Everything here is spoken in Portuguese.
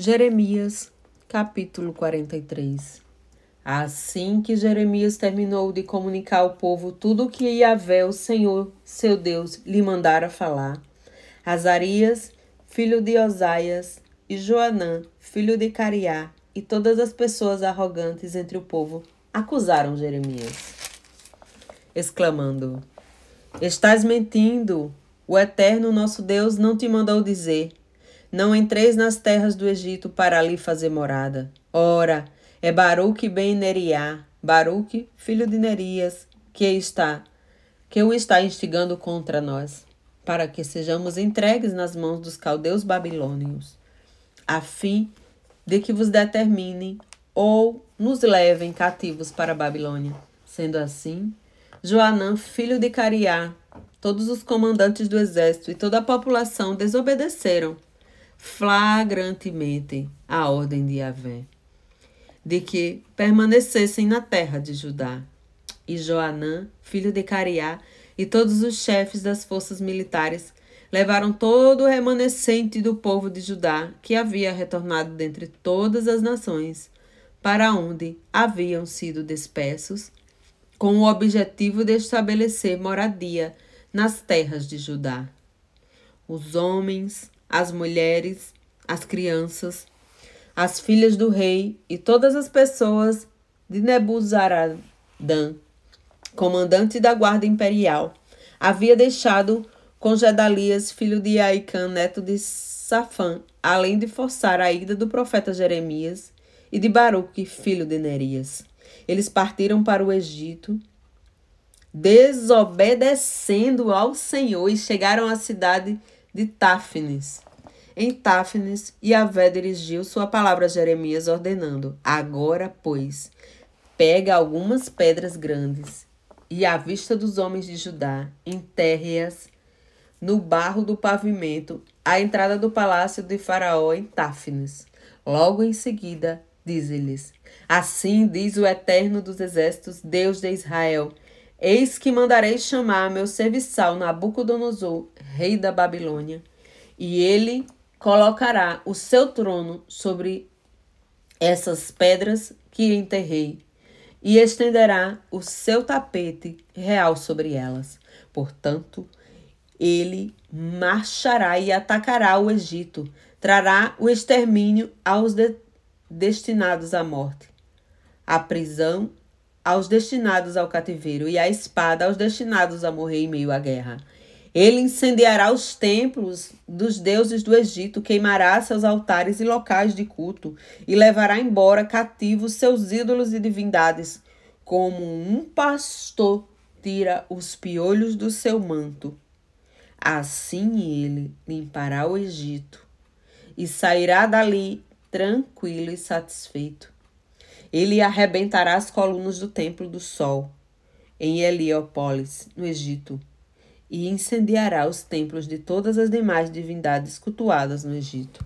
Jeremias, capítulo 43 Assim que Jeremias terminou de comunicar ao povo tudo o que Yahvé, o Senhor, seu Deus, lhe mandara falar, Azarias, filho de Osaias, e Joanã, filho de Cariá, e todas as pessoas arrogantes entre o povo acusaram Jeremias, exclamando: Estás mentindo! O Eterno nosso Deus não te mandou dizer: não entreis nas terras do Egito para ali fazer morada. Ora, é Baruque ben Neriá, Baruque, filho de Nerias, que está, que o está instigando contra nós, para que sejamos entregues nas mãos dos caldeus babilônios, a fim de que vos determinem ou nos levem cativos para a Babilônia. Sendo assim, Joanã, filho de Cariá, todos os comandantes do exército e toda a população desobedeceram flagrantemente a ordem de Yahvé, de que permanecessem na terra de Judá. E Joanã, filho de Cariá, e todos os chefes das forças militares levaram todo o remanescente do povo de Judá que havia retornado dentre todas as nações, para onde haviam sido dispersos, com o objetivo de estabelecer moradia nas terras de Judá. Os homens, as mulheres, as crianças, as filhas do rei e todas as pessoas de Nebuzaradã, comandante da guarda imperial, havia deixado com Gedalias, filho de Aicã, neto de Safã, além de forçar a ida do profeta Jeremias e de Baruque, filho de Nerias. Eles partiram para o Egito, desobedecendo ao Senhor, e chegaram à cidade de de Táfnis. Em Táfnis, Yahvé dirigiu sua palavra a Jeremias, ordenando: Agora, pois, pega algumas pedras grandes e, à vista dos homens de Judá, enterre-as no barro do pavimento, à entrada do palácio de Faraó em Táfnis. Logo em seguida, diz-lhes: Assim diz o Eterno dos Exércitos, Deus de Israel Eis que mandarei chamar meu serviçal Nabucodonosor, rei da Babilônia, e ele colocará o seu trono sobre essas pedras que enterrei, e estenderá o seu tapete real sobre elas. Portanto, ele marchará e atacará o Egito, trará o extermínio aos de destinados à morte, a prisão aos destinados ao cativeiro, e a espada aos destinados a morrer em meio à guerra. Ele incendiará os templos dos deuses do Egito, queimará seus altares e locais de culto, e levará embora cativos seus ídolos e divindades, como um pastor tira os piolhos do seu manto. Assim ele limpará o Egito e sairá dali tranquilo e satisfeito. Ele arrebentará as colunas do templo do sol em Heliópolis, no Egito, e incendiará os templos de todas as demais divindades cultuadas no Egito.